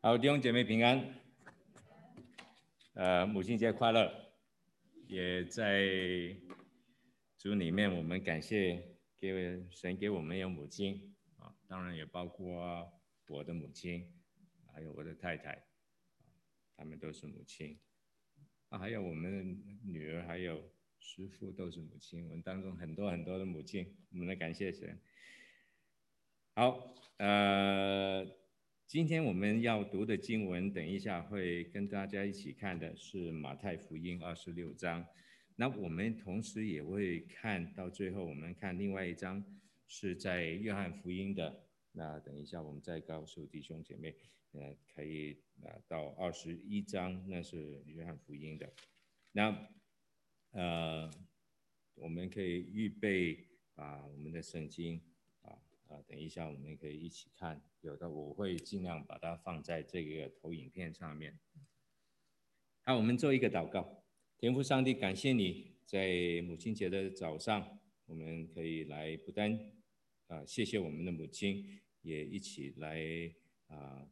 好，弟兄姐妹平安。呃，母亲节快乐！也在主里面，我们感谢给神给我们有母亲啊，当然也包括我的母亲，还有我的太太，他们都是母亲。啊，还有我们的女儿，还有师父都是母亲。我们当中很多很多的母亲，我们来感谢神。好，呃。今天我们要读的经文，等一下会跟大家一起看的是马太福音二十六章。那我们同时也会看到最后，我们看另外一章是在约翰福音的。那等一下我们再告诉弟兄姐妹，呃，可以啊到二十一章，那是约翰福音的。那呃，我们可以预备啊我们的圣经。啊，等一下，我们可以一起看。有的我会尽量把它放在这个投影片上面。好，我们做一个祷告。天父上帝，感谢你在母亲节的早上，我们可以来不单啊，谢谢我们的母亲，也一起来啊，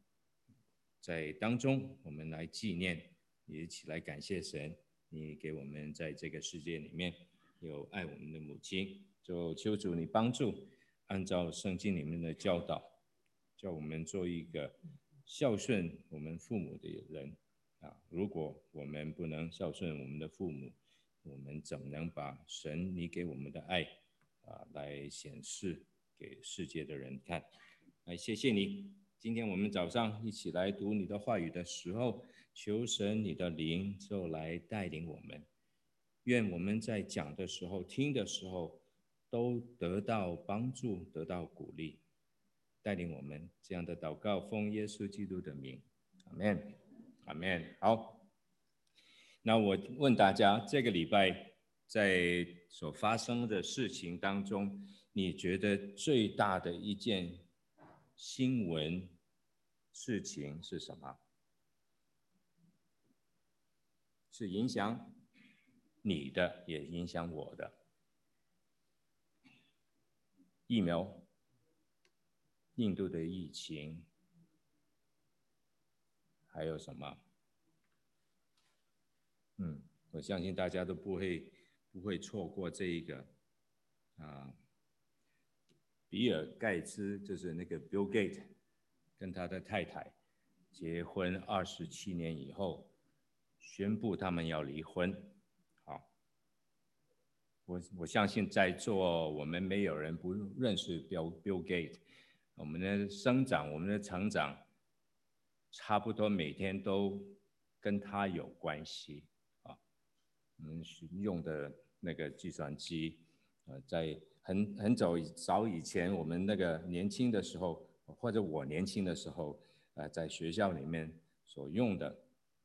在当中我们来纪念，也一起来感谢神，你给我们在这个世界里面有爱我们的母亲，就求主你帮助。按照圣经里面的教导，叫我们做一个孝顺我们父母的人啊！如果我们不能孝顺我们的父母，我们怎么能把神你给我们的爱啊来显示给世界的人看？来，谢谢你！今天我们早上一起来读你的话语的时候，求神你的灵就来带领我们。愿我们在讲的时候、听的时候。都得到帮助，得到鼓励，带领我们这样的祷告，奉耶稣基督的名，阿门，阿门。好，那我问大家，这个礼拜在所发生的事情当中，你觉得最大的一件新闻事情是什么？是影响你的，也影响我的。疫苗，印度的疫情，还有什么？嗯，我相信大家都不会不会错过这一个啊，比尔盖茨就是那个 Bill Gates，跟他的太太结婚二十七年以后，宣布他们要离婚。我我相信在座我们没有人不认识 Bill Bill Gates，我们的生长，我们的成长，差不多每天都跟他有关系啊。我们用的那个计算机，呃，在很很早早以前，我们那个年轻的时候，或者我年轻的时候，呃，在学校里面所用的，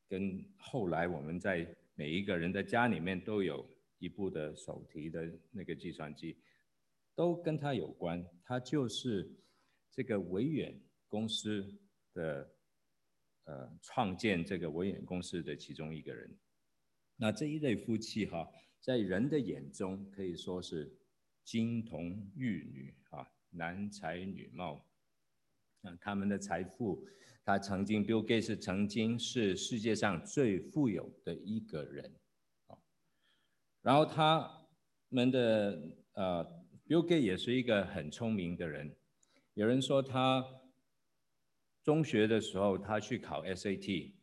跟后来我们在每一个人的家里面都有。一部的手提的那个计算机，都跟他有关。他就是这个微远公司的呃创建这个微远公司的其中一个人。那这一对夫妻哈，在人的眼中可以说是金童玉女啊，男才女貌。那他们的财富，他曾经，Bill Gates 曾经是世界上最富有的一个人。然后他们的呃，Bill Gates 也是一个很聪明的人。有人说他中学的时候，他去考 SAT，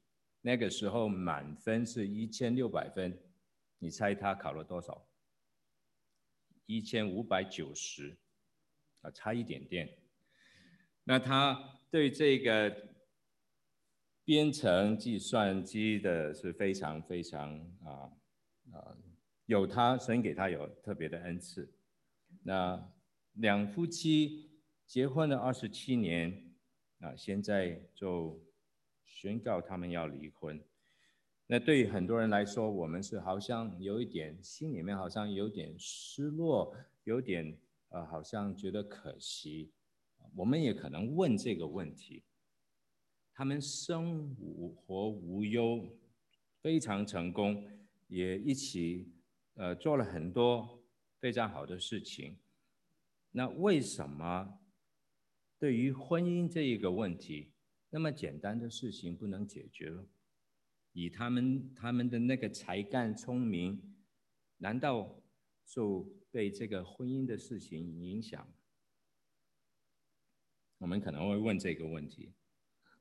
那个时候满分是一千六百分，你猜他考了多少？一千五百九十，啊，差一点点。那他对这个编程计算机的是非常非常啊啊。有他，神给他有特别的恩赐。那两夫妻结婚了二十七年，啊，现在就宣告他们要离婚。那对于很多人来说，我们是好像有一点心里面好像有点失落，有点呃，好像觉得可惜。我们也可能问这个问题：他们生活无忧，非常成功，也一起。呃，做了很多非常好的事情，那为什么对于婚姻这一个问题，那么简单的事情不能解决？以他们他们的那个才干聪明，难道就被这个婚姻的事情影响？我们可能会问这个问题。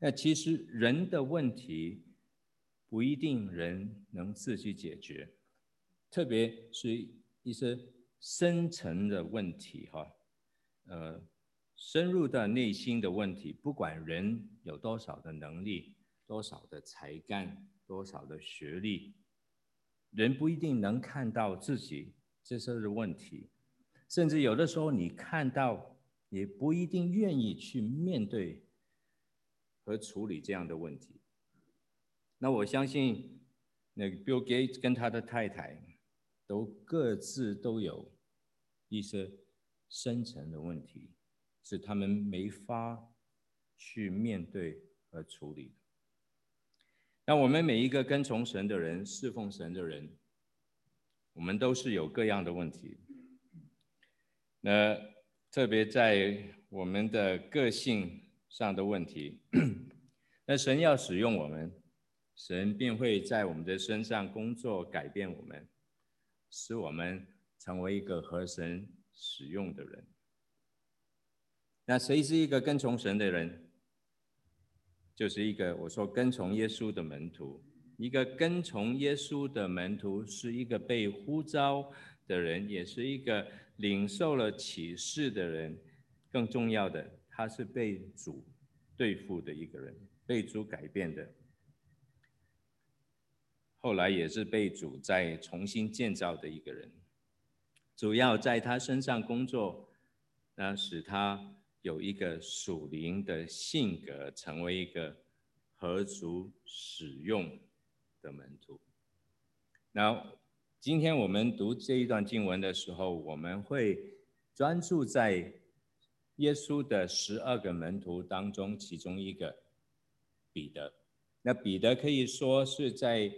那其实人的问题不一定人能自己解决，特别是一些深层的问题，哈，呃，深入到内心的问题，不管人有多少的能力，多少的才干，多少的学历，人不一定能看到自己这些的问题，甚至有的时候你看到，也不一定愿意去面对和处理这样的问题。那我相信，那个 Bill Gates 跟他的太太都各自都有一些深层的问题，是他们没法去面对和处理的。那我们每一个跟从神的人、侍奉神的人，我们都是有各样的问题。那。特别在我们的个性上的问题，那神要使用我们，神便会在我们的身上工作，改变我们，使我们成为一个合神使用的人。那谁是一个跟从神的人？就是一个我说跟从耶稣的门徒。一个跟从耶稣的门徒是一个被呼召的人，也是一个。领受了启示的人，更重要的，他是被主对付的一个人，被主改变的。后来也是被主再重新建造的一个人。主要在他身上工作，那使他有一个属灵的性格，成为一个合主使用的门徒。那。今天我们读这一段经文的时候，我们会专注在耶稣的十二个门徒当中，其中一个彼得。那彼得可以说是在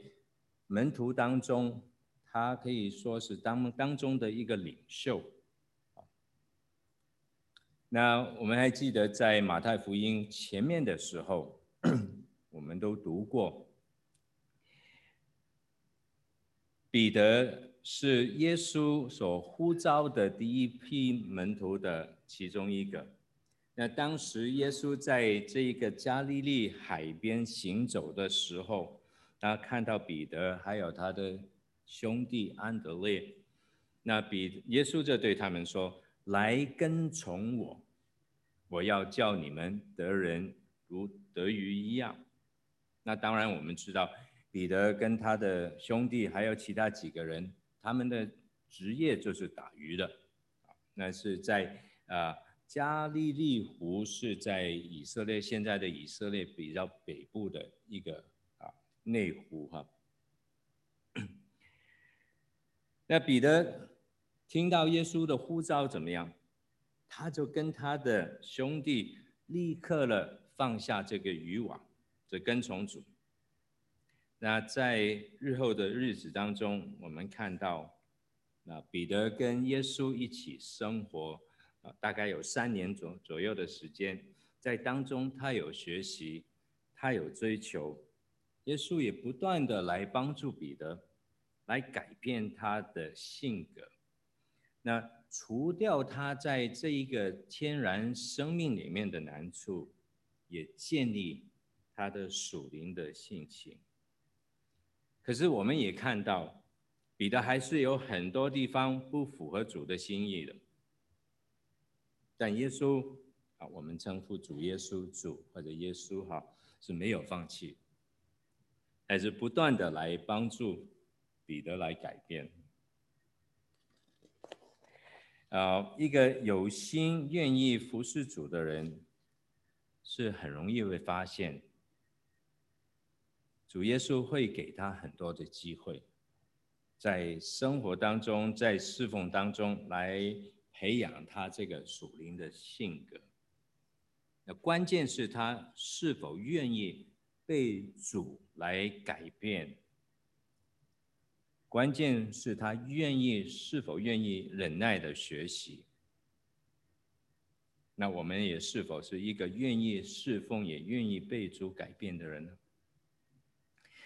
门徒当中，他可以说是当当中的一个领袖。那我们还记得在马太福音前面的时候，我们都读过。彼得是耶稣所呼召的第一批门徒的其中一个。那当时耶稣在这一个加利利海边行走的时候，他看到彼得还有他的兄弟安德烈，那彼耶稣就对他们说：“来跟从我，我要叫你们得人如得鱼一样。”那当然我们知道。彼得跟他的兄弟还有其他几个人，他们的职业就是打鱼的，那是在啊加利利湖，是在以色列现在的以色列比较北部的一个内湖哈。那彼得听到耶稣的呼召怎么样？他就跟他的兄弟立刻了放下这个渔网，就跟从主。那在日后的日子当中，我们看到，那彼得跟耶稣一起生活，啊，大概有三年左左右的时间，在当中他有学习，他有追求，耶稣也不断的来帮助彼得，来改变他的性格，那除掉他在这一个天然生命里面的难处，也建立他的属灵的性情。可是我们也看到，彼得还是有很多地方不符合主的心意的。但耶稣啊，我们称呼主耶稣主或者耶稣哈，是没有放弃，还是不断的来帮助彼得来改变。啊，一个有心愿意服侍主的人，是很容易会发现。主耶稣会给他很多的机会，在生活当中，在侍奉当中来培养他这个属灵的性格。那关键是他是否愿意被主来改变，关键是他愿意是否愿意忍耐的学习。那我们也是否是一个愿意侍奉、也愿意被主改变的人呢？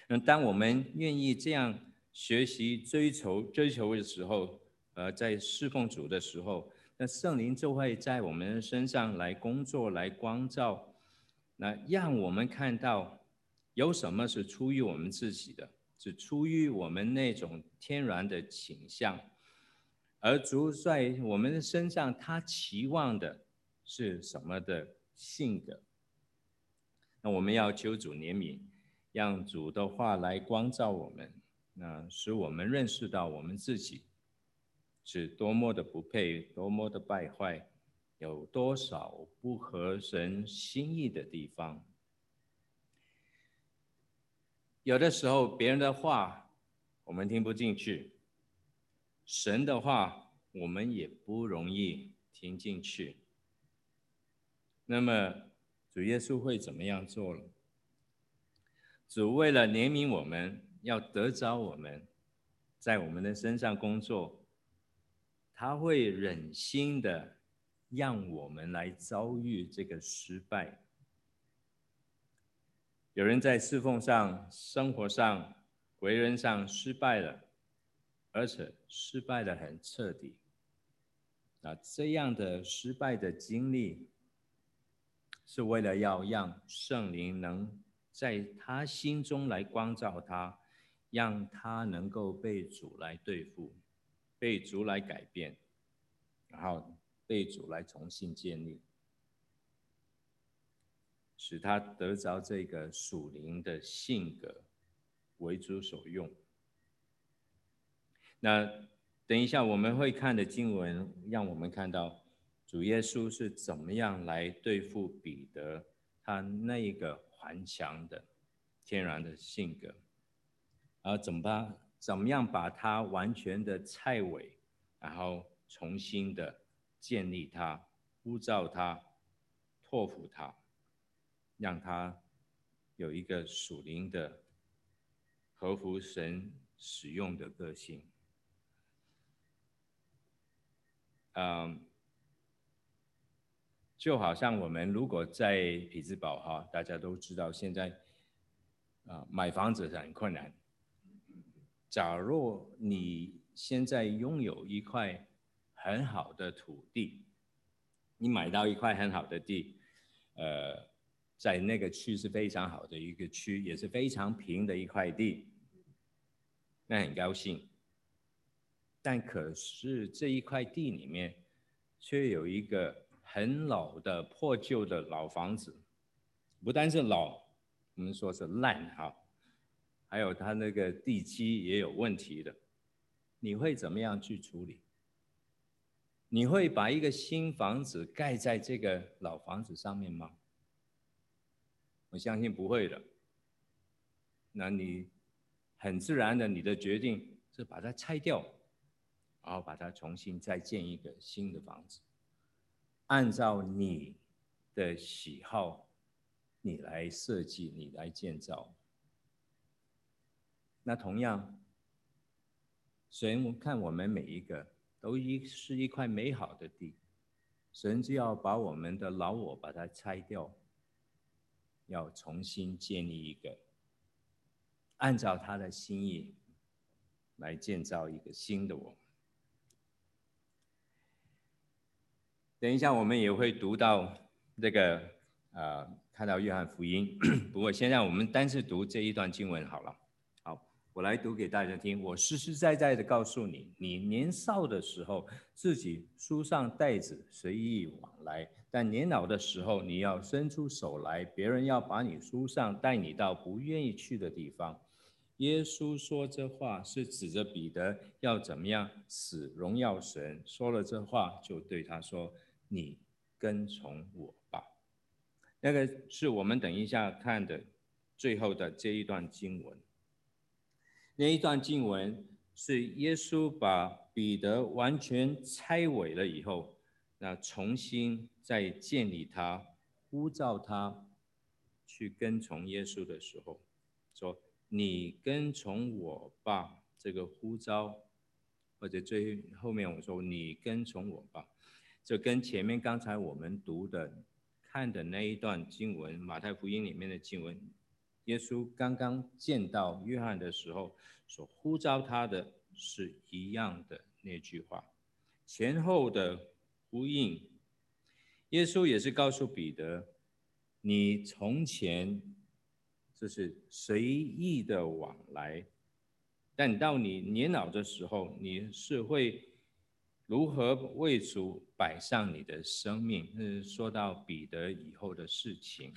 那当我们愿意这样学习、追求、追求的时候，呃，在侍奉主的时候，那圣灵就会在我们身上来工作、来光照，那让我们看到有什么是出于我们自己的，是出于我们那种天然的倾向，而主在我们的身上，他期望的。是什么的性格？那我们要求主怜悯，让主的话来光照我们，那使我们认识到我们自己是多么的不配，多么的败坏，有多少不合神心意的地方。有的时候别人的话我们听不进去，神的话我们也不容易听进去。那么主耶稣会怎么样做呢？主为了怜悯我们，要得着我们，在我们的身上工作，他会忍心的让我们来遭遇这个失败。有人在侍奉上、生活上、为人上失败了，而且失败得很彻底。那这样的失败的经历。是为了要让圣灵能在他心中来光照他，让他能够被主来对付，被主来改变，然后被主来重新建立，使他得着这个属灵的性格，为主所用。那等一下我们会看的经文，让我们看到。主耶稣是怎么样来对付彼得？他那一个顽强的天然的性格，然后怎么办？怎么样把他完全的拆毁，然后重新的建立他，呼召他，托付他，让他有一个属灵的合乎神使用的个性。嗯。就好像我们如果在匹兹堡哈，大家都知道现在啊买房子是很困难。假若你现在拥有一块很好的土地，你买到一块很好的地，呃，在那个区是非常好的一个区，也是非常平的一块地，那很高兴。但可是这一块地里面却有一个。很老的破旧的老房子，不单是老，我们说是烂哈，还有它那个地基也有问题的，你会怎么样去处理？你会把一个新房子盖在这个老房子上面吗？我相信不会的。那你很自然的，你的决定是把它拆掉，然后把它重新再建一个新的房子。按照你的喜好，你来设计，你来建造。那同样，神看我们每一个都一是一块美好的地，神就要把我们的老我把它拆掉，要重新建立一个，按照他的心意来建造一个新的我。等一下，我们也会读到这个，呃，看到约翰福音。不过，现在我们单是读这一段经文好了。我来读给大家听。我实实在在的告诉你，你年少的时候，自己书上带子，随意往来；但年老的时候，你要伸出手来，别人要把你书上，带你到不愿意去的地方。耶稣说这话是指着彼得要怎么样死荣耀神。说了这话，就对他说。你跟从我吧，那个是我们等一下看的最后的这一段经文。那一段经文是耶稣把彼得完全拆毁了以后，那重新再建立他，呼召他去跟从耶稣的时候，说：“你跟从我吧。”这个呼召，或者最后面我说：“你跟从我吧。”这跟前面刚才我们读的、看的那一段经文，马太福音里面的经文，耶稣刚刚见到约翰的时候所呼召他的是一样的那句话，前后的呼应。耶稣也是告诉彼得，你从前就是随意的往来。但到你年老的时候，你是会如何为主摆上你的生命？是说到彼得以后的事情。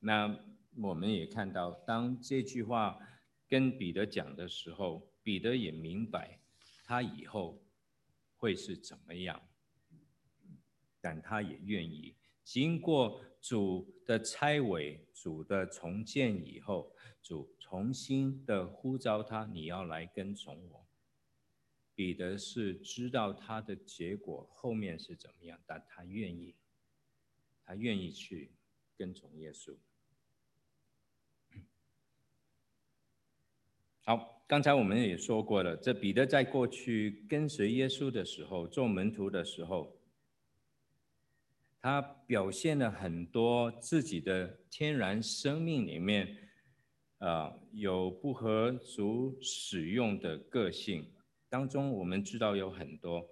那我们也看到，当这句话跟彼得讲的时候，彼得也明白他以后会是怎么样，但他也愿意经过主的差委、主的重建以后，主。重新的呼召他，你要来跟从我。彼得是知道他的结果后面是怎么样，但他愿意，他愿意去跟从耶稣。好，刚才我们也说过了，这彼得在过去跟随耶稣的时候，做门徒的时候，他表现了很多自己的天然生命里面。啊，有不合主使用的个性当中，我们知道有很多，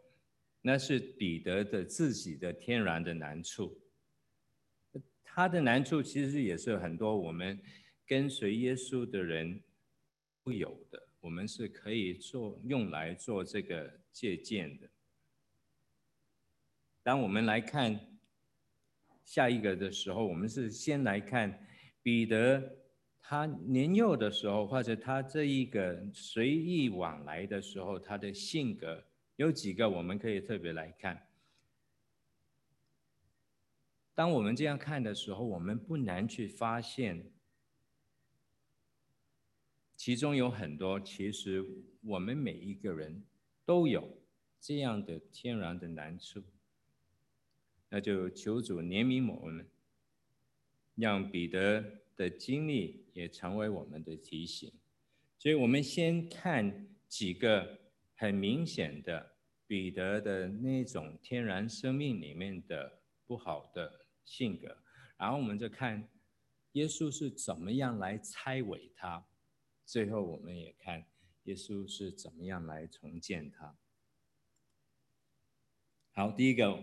那是彼得的自己的天然的难处。他的难处其实也是很多我们跟随耶稣的人有的，我们是可以做用来做这个借鉴的。当我们来看下一个的时候，我们是先来看彼得。他年幼的时候，或者他这一个随意往来的时候，他的性格有几个我们可以特别来看。当我们这样看的时候，我们不难去发现，其中有很多，其实我们每一个人都有这样的天然的难处。那就求主怜悯我们，让彼得的经历也成为我们的提醒，所以我们先看几个很明显的彼得的那种天然生命里面的不好的性格，然后我们就看耶稣是怎么样来拆毁他，最后我们也看耶稣是怎么样来重建他。好，第一个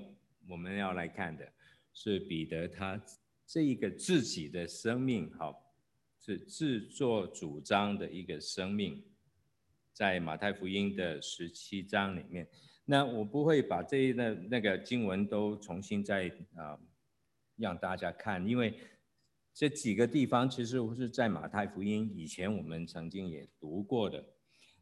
我们要来看的是彼得他。这一个自己的生命，好，是自作主张的一个生命，在马太福音的十七章里面。那我不会把这一那那个经文都重新再啊让大家看，因为这几个地方其实是在马太福音以前我们曾经也读过的。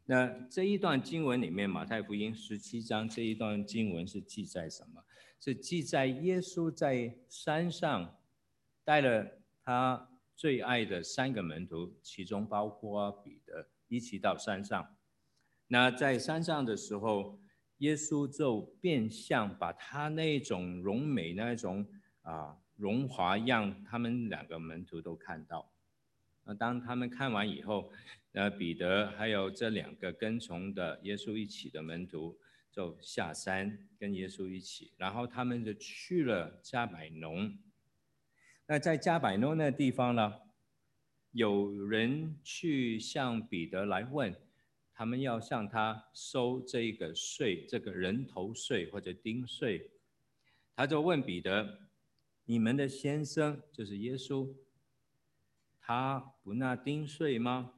那这一段经文里面，马太福音十七章这一段经文是记载什么？是记载耶稣在山上。带了他最爱的三个门徒，其中包括彼得，一起到山上。那在山上的时候，耶稣就变相把他那种荣美、那种啊荣华让，他们两个门徒都看到。那当他们看完以后，那彼得还有这两个跟从的耶稣一起的门徒就下山跟耶稣一起，然后他们就去了加百农。那在加百农那地方呢，有人去向彼得来问，他们要向他收这个税，这个人头税或者丁税。他就问彼得：“你们的先生就是耶稣，他不纳丁税吗？”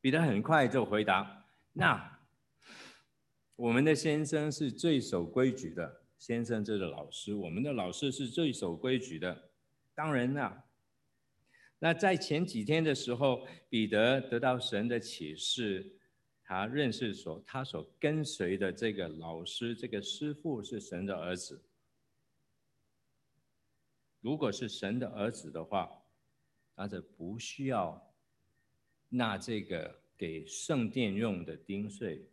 彼得很快就回答：“那我们的先生是最守规矩的。”先生，就是老师，我们的老师是最守规矩的。当然啦，那在前几天的时候，彼得得到神的启示，他认识所他所跟随的这个老师，这个师傅是神的儿子。如果是神的儿子的话，那就不需要纳这个给圣殿用的丁税。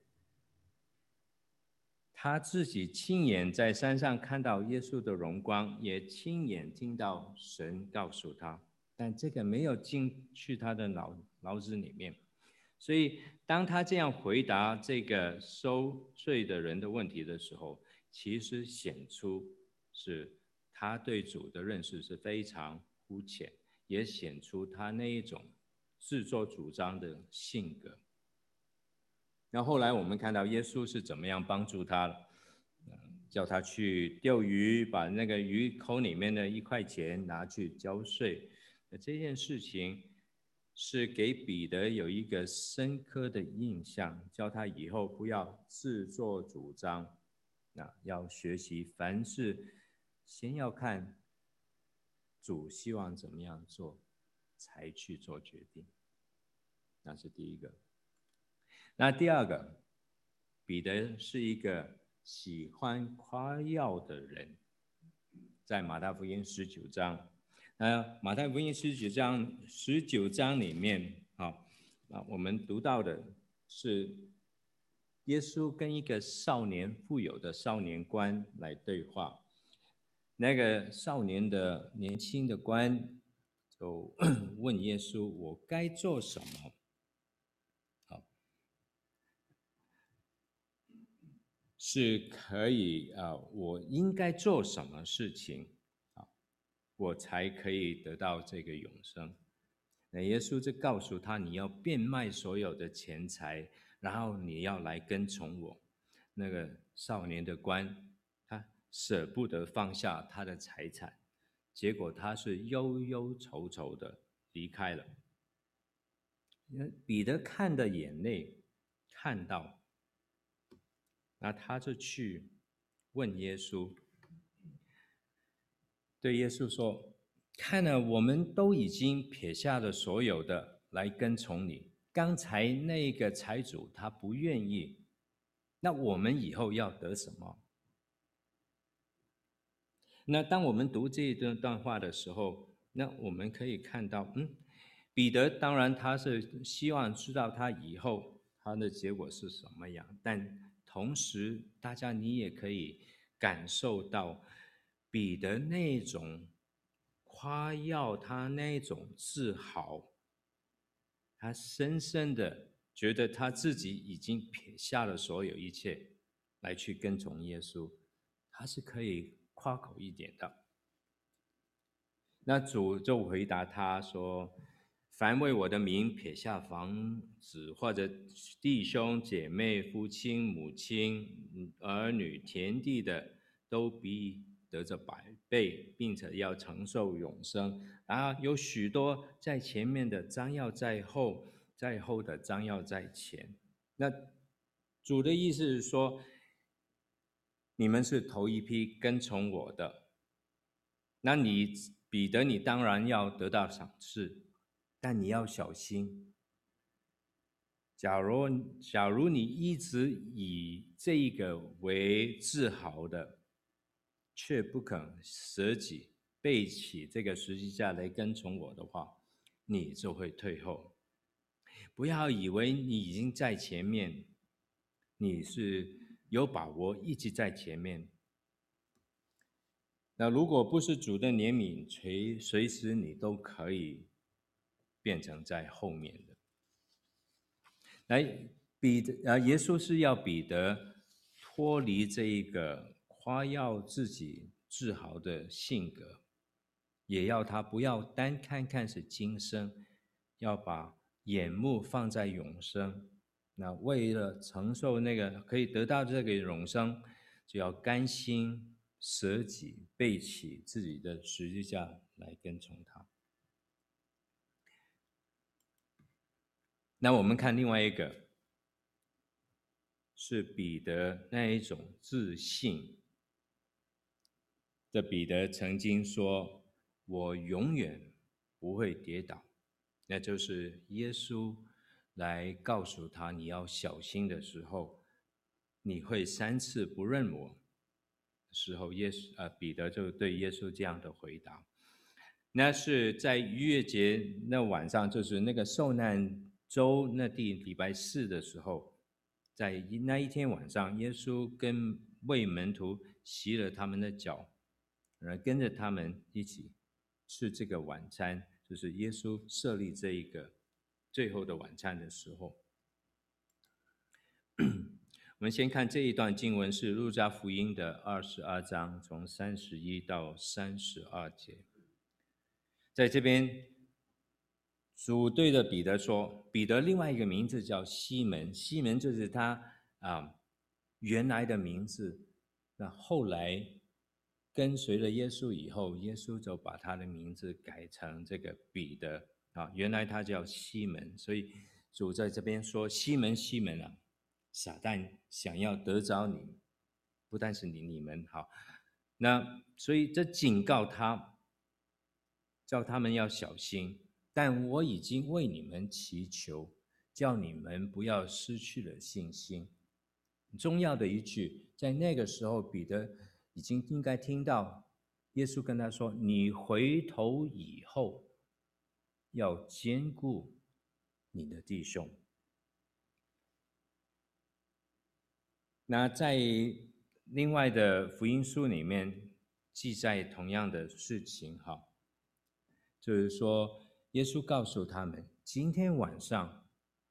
他自己亲眼在山上看到耶稣的荣光，也亲眼听到神告诉他，但这个没有进去他的脑脑子里面，所以当他这样回答这个收税的人的问题的时候，其实显出是他对主的认识是非常肤浅，也显出他那一种自作主张的性格。那后来我们看到耶稣是怎么样帮助他了，叫他去钓鱼，把那个鱼口里面的一块钱拿去交税。那这件事情是给彼得有一个深刻的印象，叫他以后不要自作主张。那要学习，凡事先要看主希望怎么样做，才去做决定。那是第一个。那第二个，彼得是一个喜欢夸耀的人，在马太福音十九章，那马太福音十九章十九章里面，啊，啊，我们读到的是。耶稣跟一个少年富有的少年官来对话，那个少年的年轻的官就 问耶稣：“我该做什么？”好，是可以啊，我应该做什么事情啊，我才可以得到这个永生？那耶稣就告诉他：“你要变卖所有的钱财。”然后你要来跟从我，那个少年的官，舍不得放下他的财产，结果他是忧忧愁愁的离开了。彼得看的眼泪，看到，那他就去问耶稣，对耶稣说：“看了，我们都已经撇下了所有的来跟从你。”刚才那个财主他不愿意，那我们以后要得什么？那当我们读这一段段话的时候，那我们可以看到，嗯，彼得当然他是希望知道他以后他的结果是什么样，但同时大家你也可以感受到彼得那种夸耀，他那种自豪。他深深的觉得他自己已经撇下了所有一切，来去跟从耶稣，他是可以夸口一点的。那主就回答他说：“凡为我的名撇下房子或者弟兄姐妹、父亲母亲、儿女、田地的，都必得着百倍，并且要承受永生。”啊，有许多在前面的，章要在后；在后的，章要在前。那主的意思是说，你们是头一批跟从我的，那你彼得，你当然要得到赏赐，但你要小心。假如假如你一直以这一个为自豪的，却不肯舍己。背起这个十字架来跟从我的话，你就会退后。不要以为你已经在前面，你是有把握一直在前面。那如果不是主的怜悯，随随时你都可以变成在后面的。来，彼得啊，耶稣是要彼得脱离这一个夸耀自己、自豪的性格。也要他不要单看看是今生，要把眼目放在永生。那为了承受那个可以得到这个永生，就要甘心舍己，背起自己的十字架来跟从他。那我们看另外一个，是彼得那一种自信。这彼得曾经说。我永远不会跌倒，那就是耶稣来告诉他你要小心的时候，你会三次不认我时候，耶稣啊，彼得就对耶稣这样的回答。那是在逾越节那晚上，就是那个受难周那第礼拜四的时候，在那一天晚上，耶稣跟为门徒洗了他们的脚，然后跟着他们一起。吃这个晚餐，就是耶稣设立这一个最后的晚餐的时候，我们先看这一段经文，是路加福音的二十二章，从三十一到三十二节。在这边，主对着彼得说：“彼得另外一个名字叫西门，西门就是他啊原来的名字。那后来跟随了耶稣以后，耶稣就把他的名字改成这个彼得啊。原来他叫西门，所以主在这边说：西门，西门啊。”撒旦想要得着你，不但是你，你们好，那所以这警告他，叫他们要小心。但我已经为你们祈求，叫你们不要失去了信心。重要的一句，在那个时候，彼得已经应该听到耶稣跟他说：“你回头以后，要兼顾你的弟兄。”那在另外的福音书里面记载同样的事情，哈，就是说耶稣告诉他们，今天晚上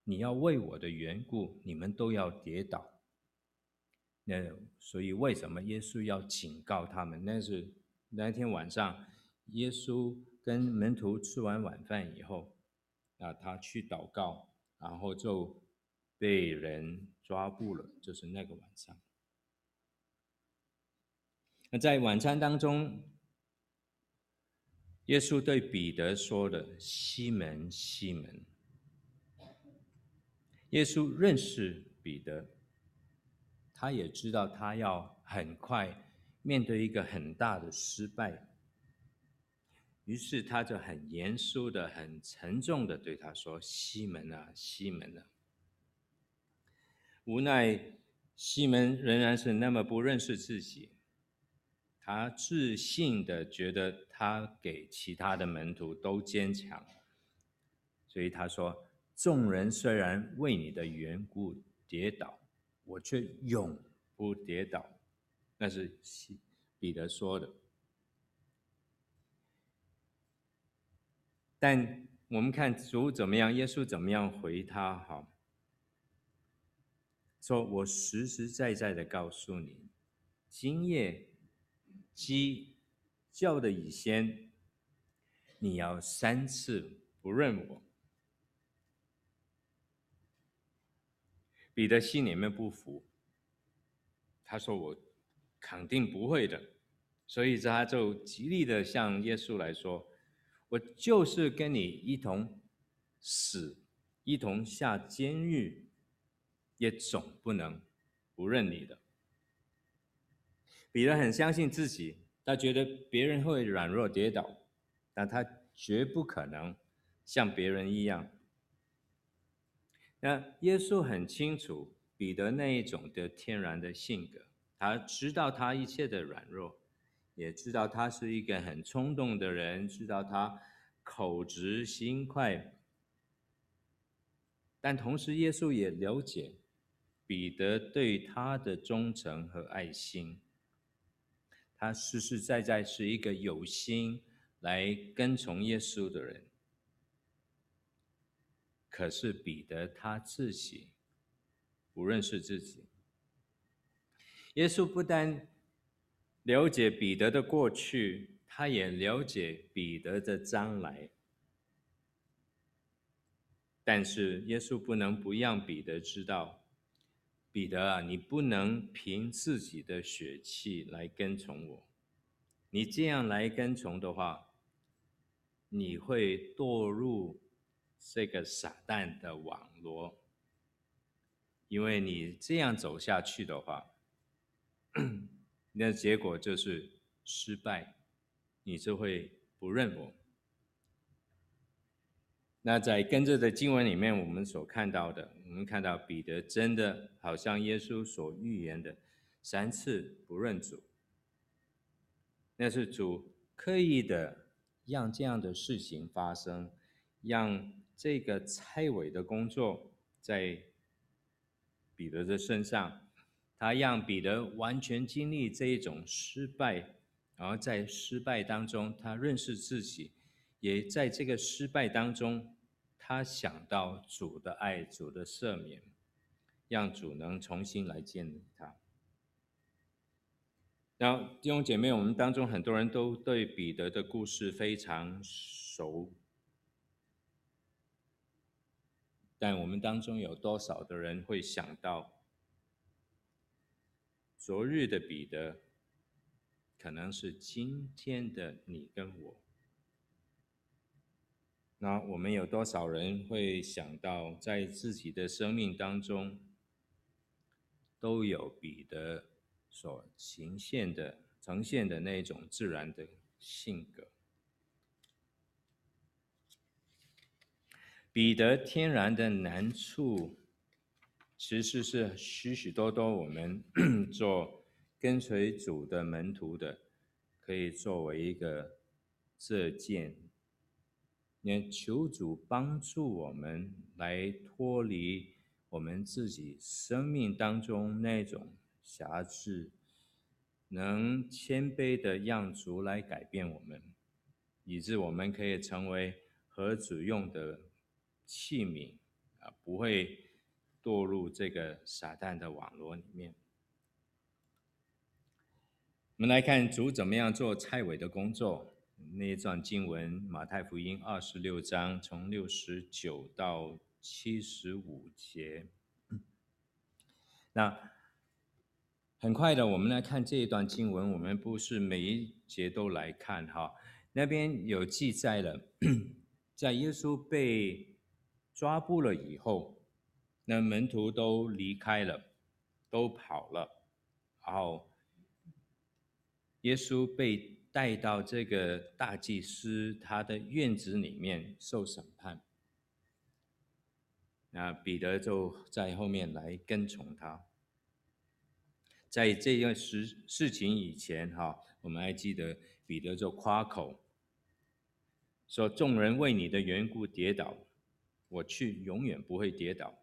你要为我的缘故，你们都要跌倒。那所以为什么耶稣要警告他们？那是那天晚上，耶稣跟门徒吃完晚饭以后，啊，他去祷告，然后就被人。抓捕了，就是那个晚上。那在晚餐当中，耶稣对彼得说的：“西门，西门。”耶稣认识彼得，他也知道他要很快面对一个很大的失败，于是他就很严肃的、很沉重的对他说：“西门啊，西门啊。”无奈，西门仍然是那么不认识自己。他自信的觉得他给其他的门徒都坚强，所以他说：“众人虽然为你的缘故跌倒，我却永不跌倒。”那是西彼得说的。但我们看主怎么样，耶稣怎么样回他？好。说：“我实实在在的告诉你，今夜鸡叫的以先，你要三次不认我。”彼得心里面不服，他说：“我肯定不会的。”所以他就极力的向耶稣来说：“我就是跟你一同死，一同下监狱。”也总不能不认你的。彼得很相信自己，他觉得别人会软弱跌倒，但他绝不可能像别人一样。那耶稣很清楚彼得那一种的天然的性格，他知道他一切的软弱，也知道他是一个很冲动的人，知道他口直心快，但同时耶稣也了解。彼得对他的忠诚和爱心，他实实在在是一个有心来跟从耶稣的人。可是彼得他自己不认识自己。耶稣不但了解彼得的过去，他也了解彼得的将来。但是耶稣不能不让彼得知道。彼得啊，你不能凭自己的血气来跟从我。你这样来跟从的话，你会堕入这个撒旦的网罗。因为你这样走下去的话，那结果就是失败，你就会不认我。那在跟着的经文里面，我们所看到的，我们看到彼得真的好像耶稣所预言的，三次不认主。那是主刻意的让这样的事情发生，让这个拆毁的工作在彼得的身上，他让彼得完全经历这一种失败，然后在失败当中，他认识自己。也在这个失败当中，他想到主的爱，主的赦免，让主能重新来建立他。然后弟兄姐妹，我们当中很多人都对彼得的故事非常熟，但我们当中有多少的人会想到，昨日的彼得，可能是今天的你跟我？那我们有多少人会想到，在自己的生命当中，都有彼得所呈现的、呈现的那种自然的性格？彼得天然的难处，其实是许许多多我们 做跟随主的门徒的，可以作为一个借鉴。也求主帮助我们来脱离我们自己生命当中那种辖制，能谦卑的让主来改变我们，以致我们可以成为合主用的器皿啊，不会堕入这个撒旦的网络里面。我们来看主怎么样做拆毁的工作。那一段经文，马太福音二十六章从六十九到七十五节。那很快的，我们来看这一段经文。我们不是每一节都来看哈。那边有记载了，在耶稣被抓捕了以后，那门徒都离开了，都跑了，然后耶稣被。带到这个大祭司他的院子里面受审判，那彼得就在后面来跟从他。在这件事事情以前，哈，我们还记得彼得就夸口说：“众人为你的缘故跌倒，我去永远不会跌倒。”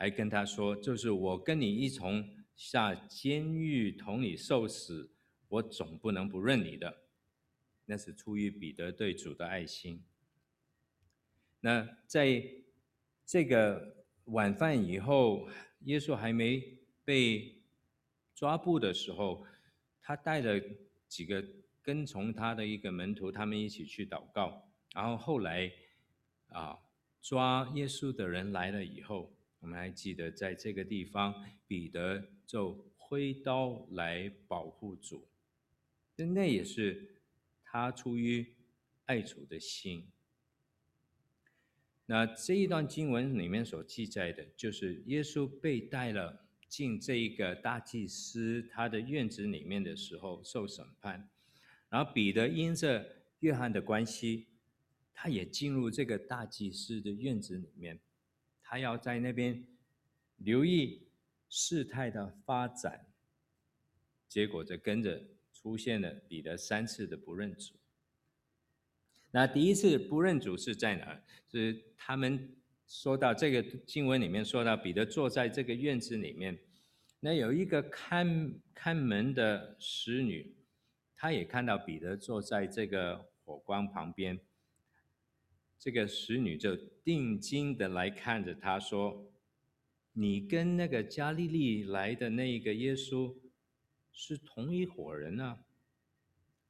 还跟他说：“就是我跟你一同下监狱，同你受死。”我总不能不认你的，那是出于彼得对主的爱心。那在这个晚饭以后，耶稣还没被抓捕的时候，他带着几个跟从他的一个门徒，他们一起去祷告。然后后来啊，抓耶稣的人来了以后，我们还记得在这个地方，彼得就挥刀来保护主。那也是他出于爱主的心。那这一段经文里面所记载的，就是耶稣被带了进这一个大祭司他的院子里面的时候受审判，然后彼得因着约翰的关系，他也进入这个大祭司的院子里面，他要在那边留意事态的发展，结果就跟着。出现了彼得三次的不认主。那第一次不认主是在哪？是他们说到这个经文里面说到彼得坐在这个院子里面，那有一个看看门的使女，她也看到彼得坐在这个火光旁边。这个使女就定睛的来看着他说：“你跟那个加利利来的那一个耶稣。”是同一伙人啊，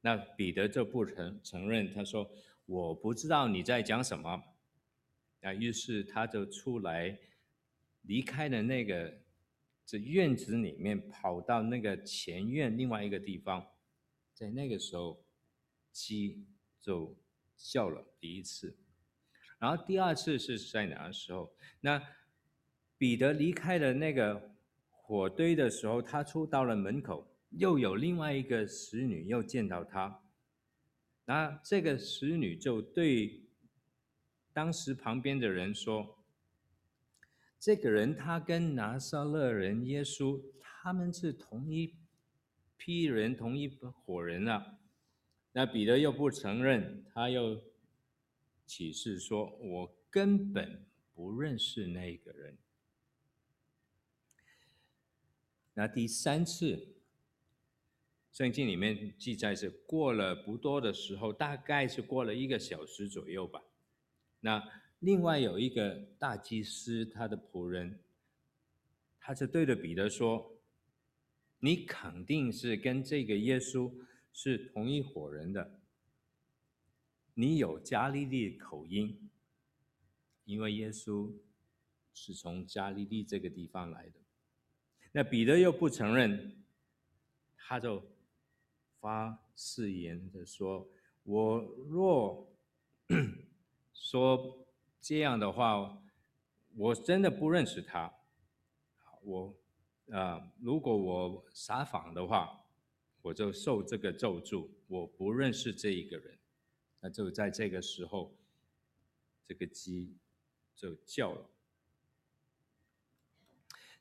那彼得就不承承认，他说：“我不知道你在讲什么。”啊，于是他就出来，离开了那个这院子里面，跑到那个前院另外一个地方，在那个时候，鸡就叫了第一次，然后第二次是在哪个时候？那彼得离开了那个火堆的时候，他出到了门口。又有另外一个使女又见到他，那这个使女就对当时旁边的人说：“这个人他跟拿撒勒人耶稣，他们是同一批人，同一伙人啊。”那彼得又不承认，他又启示说：“我根本不认识那个人。”那第三次。圣经里面记载是过了不多的时候，大概是过了一个小时左右吧。那另外有一个大祭司，他的仆人他就对着彼得说：“你肯定是跟这个耶稣是同一伙人的。你有加利利口音，因为耶稣是从加利利这个地方来的。”那彼得又不承认，他就发誓言的说：“我若 说这样的话，我真的不认识他。”我，啊、如果我撒谎的话，我就受这个咒诅。我不认识这一个人，那就在这个时候，这个鸡就叫了。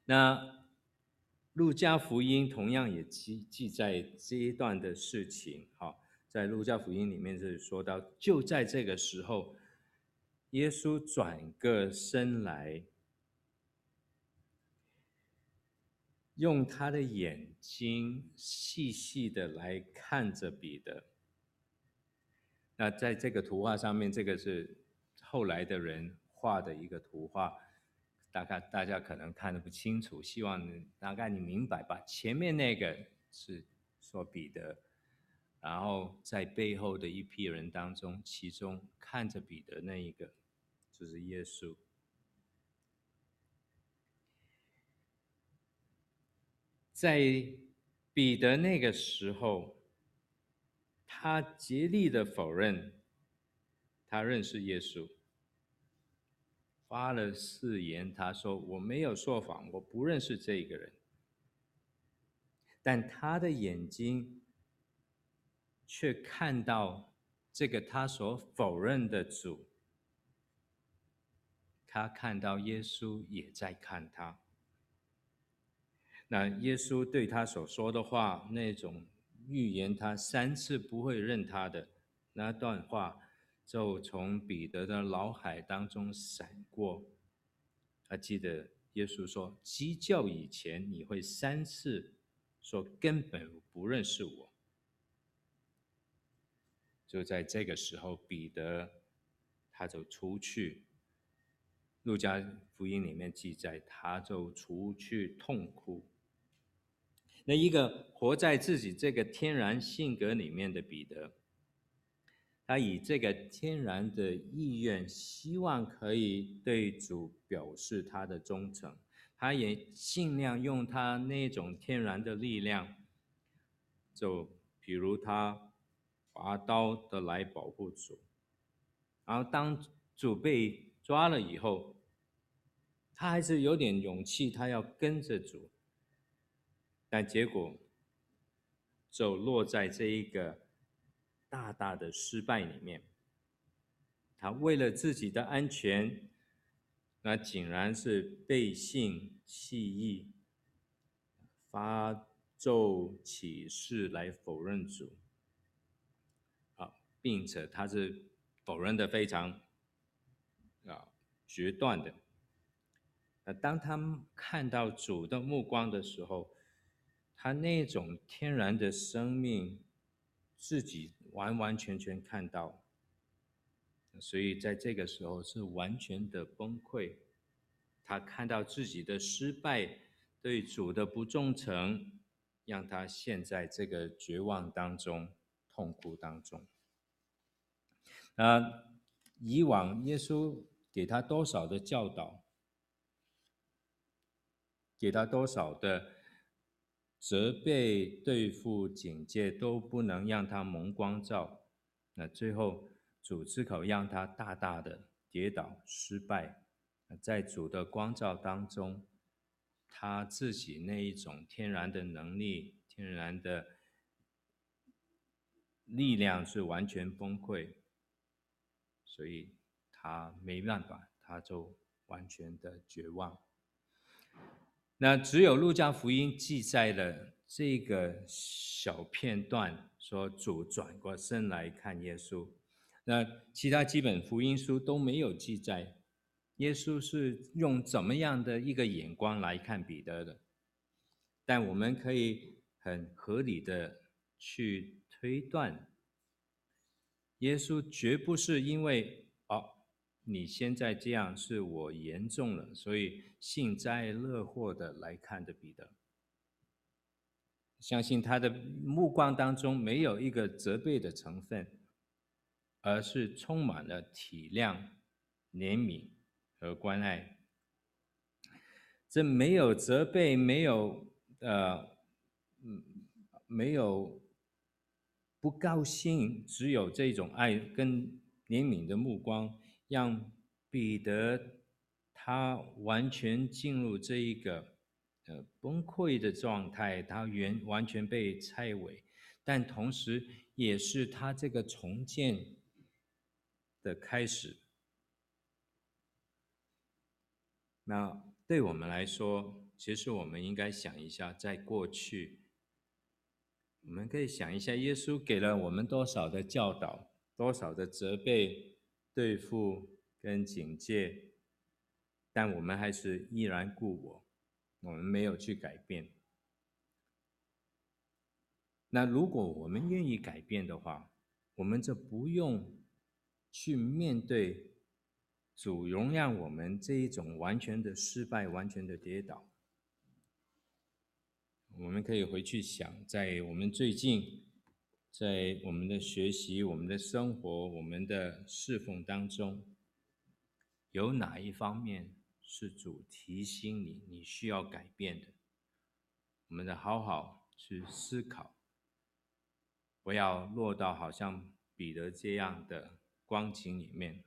那路加福音同样也记记载这一段的事情。好，在路加福音里面是说到，就在这个时候，耶稣转个身来。用他的眼睛细细的来看着彼得。那在这个图画上面，这个是后来的人画的一个图画，大概大家可能看得不清楚，希望大概你明白吧。前面那个是说彼得，然后在背后的一批人当中，其中看着彼得那一个就是耶稣。在彼得那个时候，他竭力的否认他认识耶稣，发了誓言，他说：“我没有说谎，我不认识这个人。”但他的眼睛却看到这个他所否认的主，他看到耶稣也在看他。那耶稣对他所说的话，那种预言他三次不会认他的那段话，就从彼得的脑海当中闪过。他记得耶稣说：“鸡叫以前，你会三次说根本不认识我。”就在这个时候，彼得他就出去。路加福音里面记载，他就出去痛哭。那一个活在自己这个天然性格里面的彼得，他以这个天然的意愿，希望可以对主表示他的忠诚，他也尽量用他那种天然的力量，就比如他拔刀的来保护主，然后当主被抓了以后，他还是有点勇气，他要跟着主。但结果就落在这一个大大的失败里面。他为了自己的安全，那竟然是背信弃义，发咒起誓来否认主。啊，并且他是否认的非常啊决断的。那当他看到主的目光的时候，他那种天然的生命，自己完完全全看到，所以在这个时候是完全的崩溃。他看到自己的失败，对主的不忠诚，让他陷在这个绝望当中、痛苦当中。那以往耶稣给他多少的教导，给他多少的。责备、对付、警戒都不能让他蒙光照，那最后主之口让他大大的跌倒、失败。在主的光照当中，他自己那一种天然的能力、天然的力量是完全崩溃，所以他没办法，他就完全的绝望。那只有路加福音记载了这个小片段，说主转过身来看耶稣。那其他几本福音书都没有记载，耶稣是用怎么样的一个眼光来看彼得的。但我们可以很合理的去推断，耶稣绝不是因为哦，你现在这样是我严重了，所以幸灾乐祸的来看着彼得。相信他的目光当中没有一个责备的成分，而是充满了体谅、怜悯和关爱。这没有责备，没有呃，嗯，没有不高兴，只有这种爱跟怜悯的目光，让彼得他完全进入这一个。呃，崩溃的状态，他完完全被拆毁，但同时也是他这个重建的开始。那对我们来说，其实我们应该想一下，在过去，我们可以想一下，耶稣给了我们多少的教导，多少的责备、对付跟警戒，但我们还是依然故我。我们没有去改变。那如果我们愿意改变的话，我们就不用去面对主容让我们这一种完全的失败、完全的跌倒。我们可以回去想，在我们最近，在我们的学习、我们的生活、我们的侍奉当中，有哪一方面？是主提醒你，你需要改变的。我们得好好去思考，不要落到好像彼得这样的光景里面。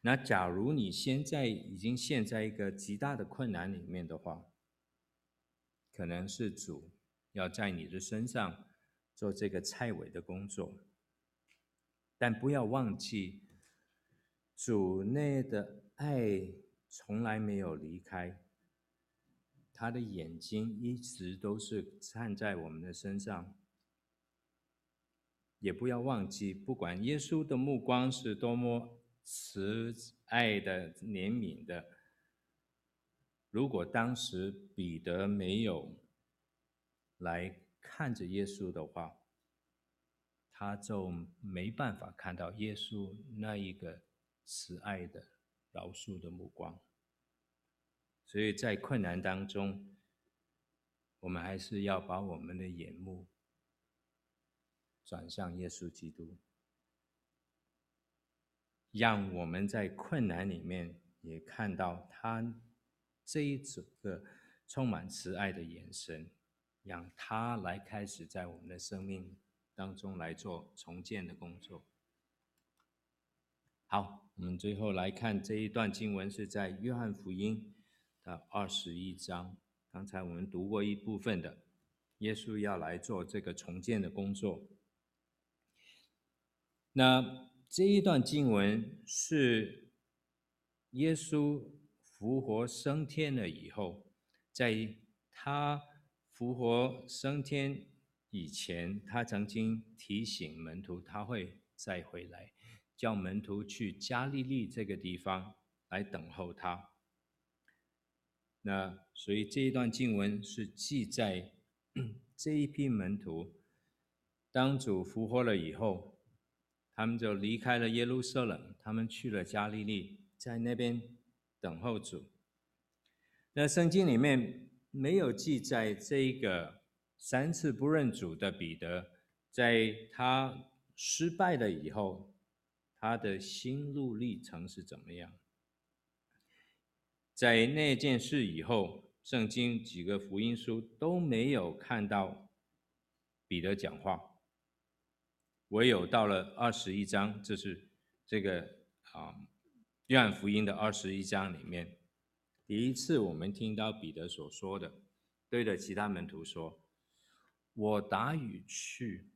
那假如你现在已经陷在一个极大的困难里面的话，可能是主要在你的身上做这个拆毁的工作，但不要忘记主内的爱。从来没有离开，他的眼睛一直都是看在我们的身上。也不要忘记，不管耶稣的目光是多么慈爱的、怜悯的，如果当时彼得没有来看着耶稣的话，他就没办法看到耶稣那一个慈爱的。饶恕的目光，所以在困难当中，我们还是要把我们的眼目转向耶稣基督，让我们在困难里面也看到他这一整个充满慈爱的眼神，让他来开始在我们的生命当中来做重建的工作。好。我们最后来看这一段经文，是在约翰福音的二十一章。刚才我们读过一部分的，耶稣要来做这个重建的工作。那这一段经文是耶稣复活升天了以后，在他复活升天以前，他曾经提醒门徒他会再回来。叫门徒去加利利这个地方来等候他。那所以这一段经文是记载这一批门徒，当主复活了以后，他们就离开了耶路撒冷，他们去了加利利，在那边等候主。那圣经里面没有记载这个三次不认主的彼得，在他失败了以后。他的心路历程是怎么样？在那件事以后，圣经几个福音书都没有看到彼得讲话，唯有到了二十一章，这是这个啊约翰福音的二十一章里面，第一次我们听到彼得所说的，对着其他门徒说：“我打鱼去。”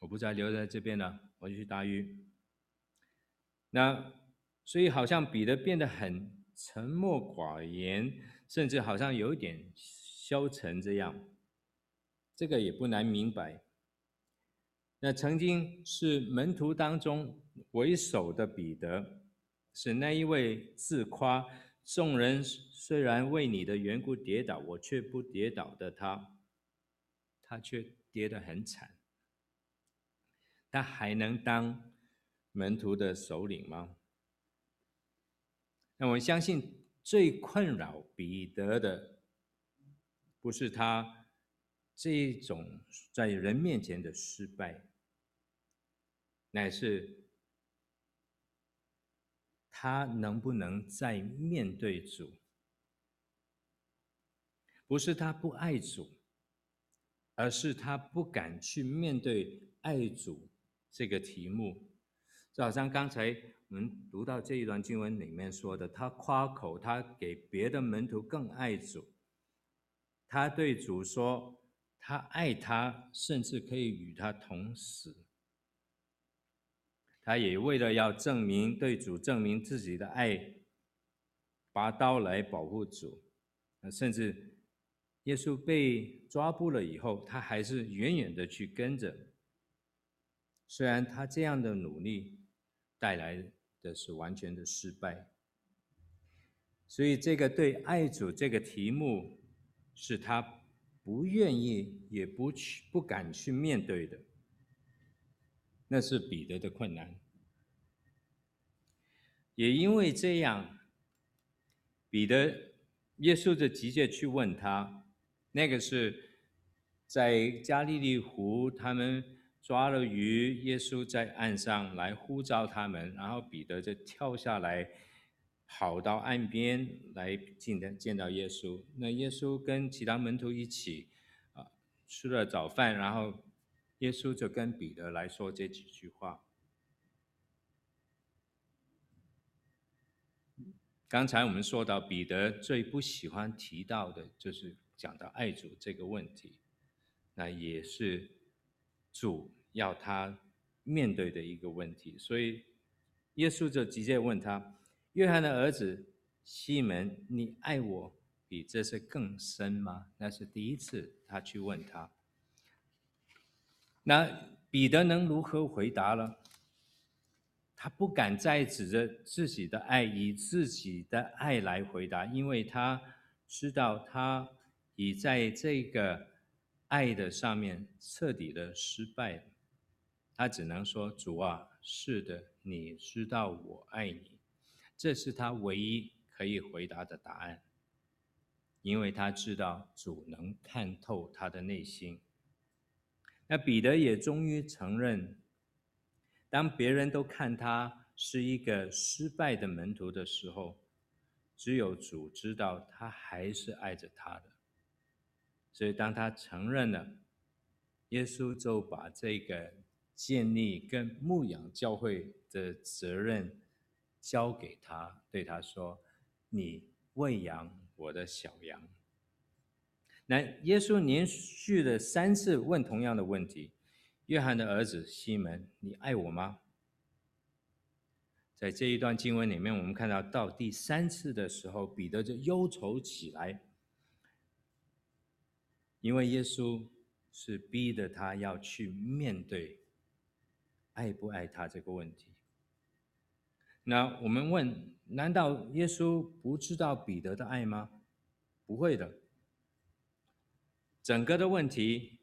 我不再留在这边了，我就去打鱼。那所以好像彼得变得很沉默寡言，甚至好像有一点消沉这样。这个也不难明白。那曾经是门徒当中为首的彼得，是那一位自夸众人虽然为你的缘故跌倒，我却不跌倒的他，他却跌得很惨。他还能当门徒的首领吗？那我相信最困扰彼得的，不是他这一种在人面前的失败，乃是他能不能再面对主。不是他不爱主，而是他不敢去面对爱主这个题目。就好像刚才我们读到这一段经文里面说的，他夸口，他给别的门徒更爱主。他对主说，他爱他，甚至可以与他同死。他也为了要证明对主证明自己的爱，拔刀来保护主，甚至耶稣被抓捕了以后，他还是远远的去跟着。虽然他这样的努力，带来的是完全的失败，所以这个对爱主这个题目是他不愿意也不去不敢去面对的，那是彼得的困难。也因为这样，彼得耶稣就直接去问他，那个是在加利利湖他们。抓了鱼，耶稣在岸上来呼召他们，然后彼得就跳下来，跑到岸边来见的见到耶稣。那耶稣跟其他门徒一起啊吃了早饭，然后耶稣就跟彼得来说这几句话。刚才我们说到彼得最不喜欢提到的就是讲到爱主这个问题，那也是。主要他面对的一个问题，所以耶稣就直接问他：“约翰的儿子西门，你爱我比这些更深吗？”那是第一次他去问他。那彼得能如何回答呢？他不敢再指着自己的爱，以自己的爱来回答，因为他知道他已在这个。爱的上面彻底的失败了，他只能说：“主啊，是的，你知道我爱你。”这是他唯一可以回答的答案，因为他知道主能看透他的内心。那彼得也终于承认，当别人都看他是一个失败的门徒的时候，只有主知道他还是爱着他的。所以，当他承认了，耶稣就把这个建立跟牧养教会的责任交给他，对他说：“你喂养我的小羊。”那耶稣连续的三次问同样的问题：“约翰的儿子西门，你爱我吗？”在这一段经文里面，我们看到到第三次的时候，彼得就忧愁起来。因为耶稣是逼着他要去面对爱不爱他这个问题。那我们问：难道耶稣不知道彼得的爱吗？不会的。整个的问题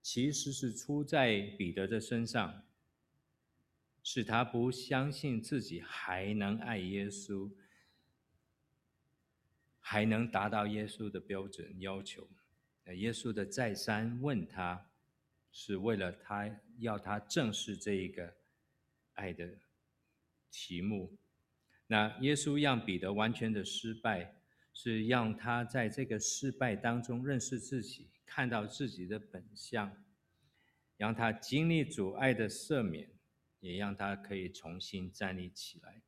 其实是出在彼得的身上，是他不相信自己还能爱耶稣，还能达到耶稣的标准要求。那耶稣的再三问他，是为了他要他正视这一个爱的题目。那耶稣让彼得完全的失败，是让他在这个失败当中认识自己，看到自己的本相，让他经历主爱的赦免，也让他可以重新站立起来，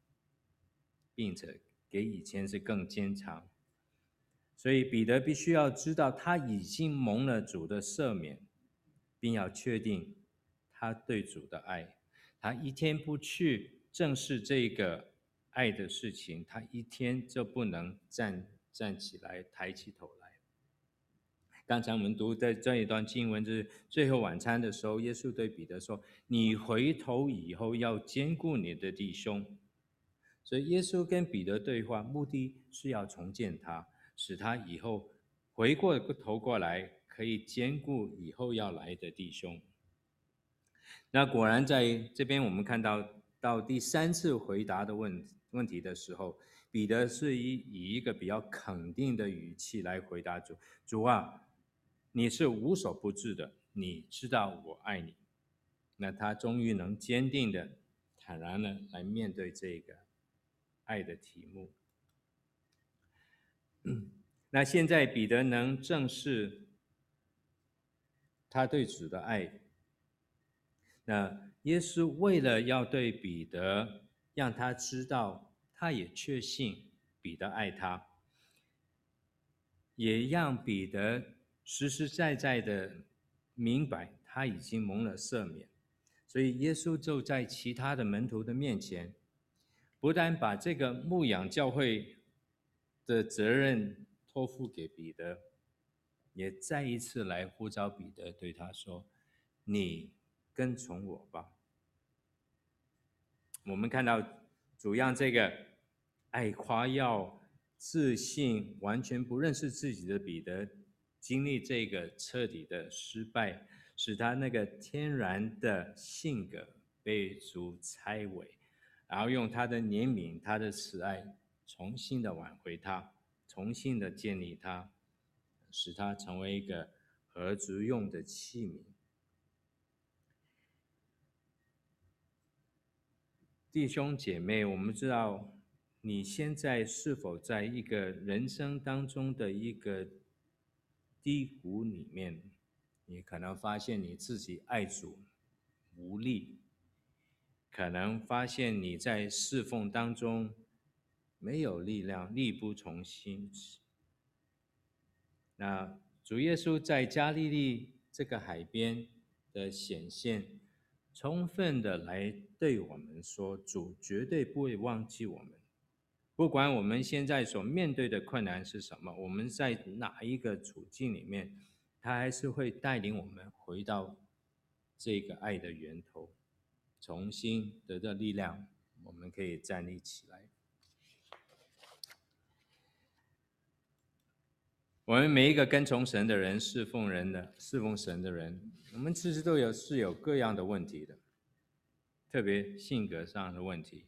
并且给以前是更坚强。所以彼得必须要知道，他已经蒙了主的赦免，并要确定他对主的爱。他一天不去正视这个爱的事情，他一天就不能站站起来，抬起头来。刚才我们读的这一段经文，就是最后晚餐的时候，耶稣对彼得说：“你回头以后要坚固你的弟兄。”所以耶稣跟彼得对话，目的是要重建他。使他以后回过头过来，可以兼顾以后要来的弟兄。那果然在这边，我们看到到第三次回答的问问题的时候，彼得是以以一个比较肯定的语气来回答主：“主啊，你是无所不知的，你知道我爱你。”那他终于能坚定的、坦然的来面对这个爱的题目。那现在彼得能正视他对主的爱。那耶稣为了要对彼得让他知道，他也确信彼得爱他，也让彼得实实在在的明白他已经蒙了赦免，所以耶稣就在其他的门徒的面前，不但把这个牧养教会的责任托付给彼得，也再一次来呼召彼得，对他说：“你。”跟从我吧。我们看到主让这个爱夸耀、自信、完全不认识自己的彼得，经历这个彻底的失败，使他那个天然的性格被主拆毁，然后用他的怜悯、他的慈爱，重新的挽回他，重新的建立他，使他成为一个合足用的器皿。弟兄姐妹，我们知道你现在是否在一个人生当中的一个低谷里面？你可能发现你自己爱主无力，可能发现你在侍奉当中没有力量，力不从心。那主耶稣在加利利这个海边的显现。充分的来对我们说，主绝对不会忘记我们，不管我们现在所面对的困难是什么，我们在哪一个处境里面，他还是会带领我们回到这个爱的源头，重新得到力量，我们可以站立起来。我们每一个跟从神的人，侍奉人的，侍奉神的人。我们其实都有是有各样的问题的，特别性格上的问题，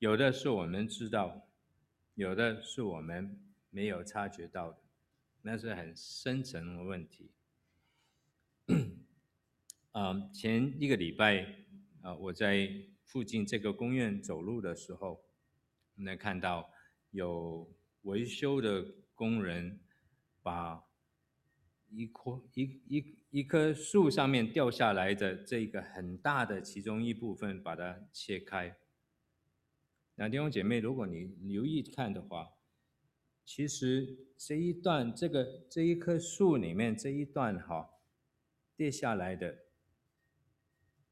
有的是我们知道，有的是我们没有察觉到的，那是很深层的问题。啊，前一个礼拜啊，我在附近这个公园走路的时候，能看到有维修的工人把一棵一一一棵树上面掉下来的这个很大的其中一部分，把它切开。那弟兄姐妹，如果你留意看的话，其实这一段这个这一棵树里面这一段哈跌下来的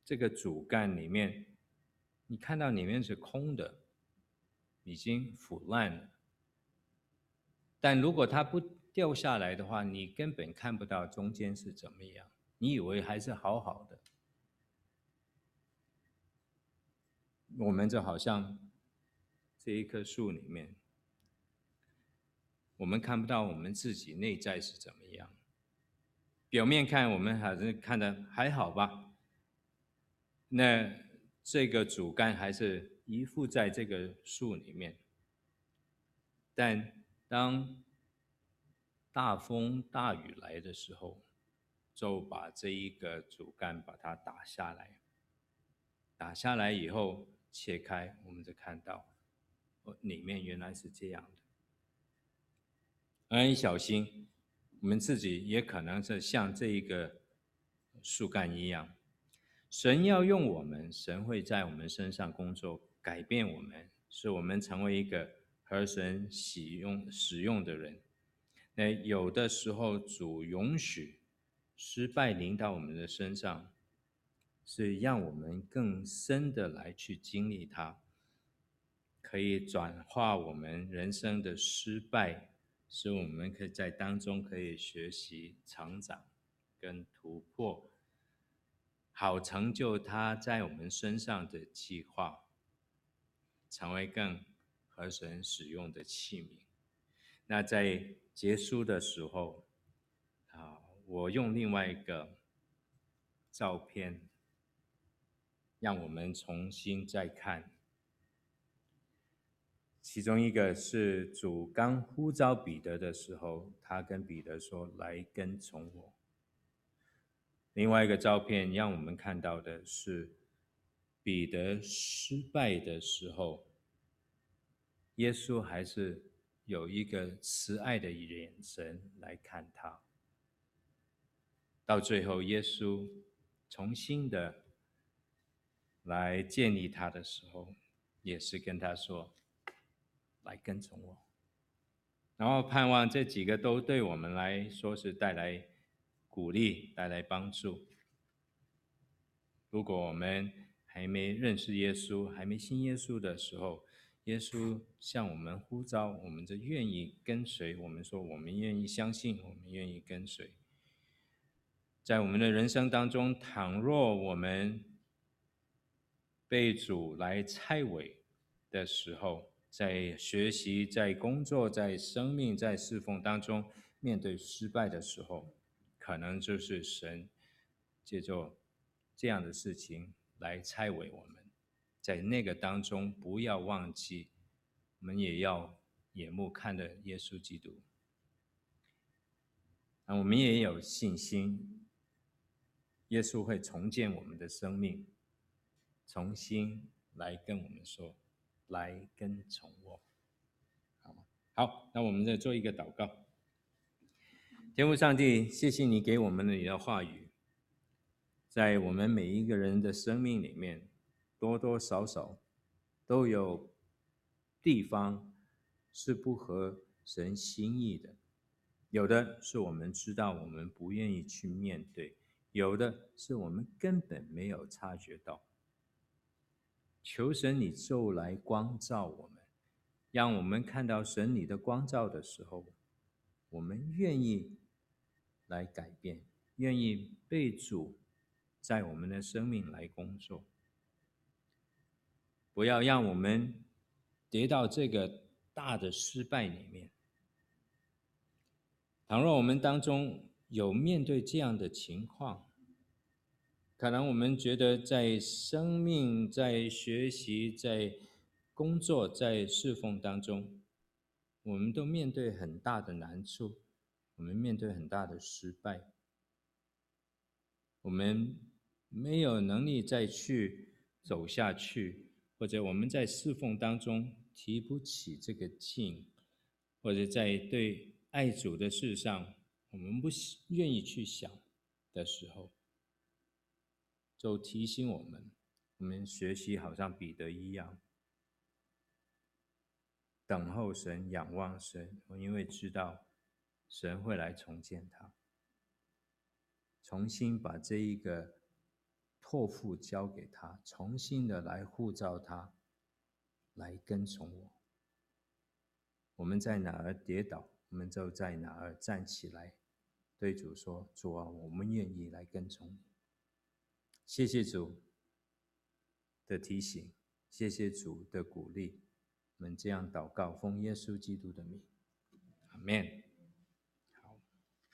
这个主干里面，你看到里面是空的，已经腐烂了。但如果它不掉下来的话，你根本看不到中间是怎么样，你以为还是好好的。我们就好像这一棵树里面，我们看不到我们自己内在是怎么样。表面看我们还是看的还好吧，那这个主干还是依附在这个树里面，但当大风大雨来的时候，就把这一个主干把它打下来。打下来以后切开，我们就看到，里面原来是这样的。很小心，我们自己也可能是像这一个树干一样。神要用我们，神会在我们身上工作，改变我们，使我们成为一个合神喜用使用的人。那有的时候，主允许失败临到我们的身上，是让我们更深的来去经历它，可以转化我们人生的失败，使我们可以在当中可以学习成长跟突破，好成就他在我们身上的计划，成为更合神使用的器皿。那在结束的时候，啊，我用另外一个照片，让我们重新再看。其中一个是主刚呼召彼得的时候，他跟彼得说：“来跟从我。”另外一个照片让我们看到的是彼得失败的时候，耶稣还是有一个慈爱的眼神来看他。到最后，耶稣重新的来建立他的时候，也是跟他说：“来跟从我。”然后盼望这几个都对我们来说是带来鼓励、带来帮助。如果我们还没认识耶稣、还没信耶稣的时候，耶稣向我们呼召，我们就愿意跟随。我们说，我们愿意相信，我们愿意跟随。在我们的人生当中，倘若我们被主来拆毁的时候，在学习、在工作、在生命、在侍奉当中，面对失败的时候，可能就是神借着这样的事情来拆毁我们。在那个当中，不要忘记，我们也要眼目看着耶稣基督，那我们也有信心。耶稣会重建我们的生命，重新来跟我们说：“来跟从我。”好，好，那我们再做一个祷告。天父上帝，谢谢你给我们的你的话语，在我们每一个人的生命里面，多多少少都有地方是不合神心意的，有的是我们知道，我们不愿意去面对。有的是我们根本没有察觉到，求神你就来光照我们，让我们看到神你的光照的时候，我们愿意来改变，愿意被主在我们的生命来工作，不要让我们跌到这个大的失败里面。倘若我们当中，有面对这样的情况，可能我们觉得在生命、在学习、在工作、在侍奉当中，我们都面对很大的难处，我们面对很大的失败，我们没有能力再去走下去，或者我们在侍奉当中提不起这个劲，或者在对爱主的事上。我们不愿意去想的时候，就提醒我们，我们学习好像彼得一样，等候神，仰望神。我因为知道神会来重建他，重新把这一个托付交给他，重新的来护召他，来跟从我。我们在哪儿跌倒，我们就在哪儿站起来。对主说：“主啊，我们愿意来跟从你。”谢谢主的提醒，谢谢主的鼓励。我们这样祷告，奉耶稣基督的名，阿门。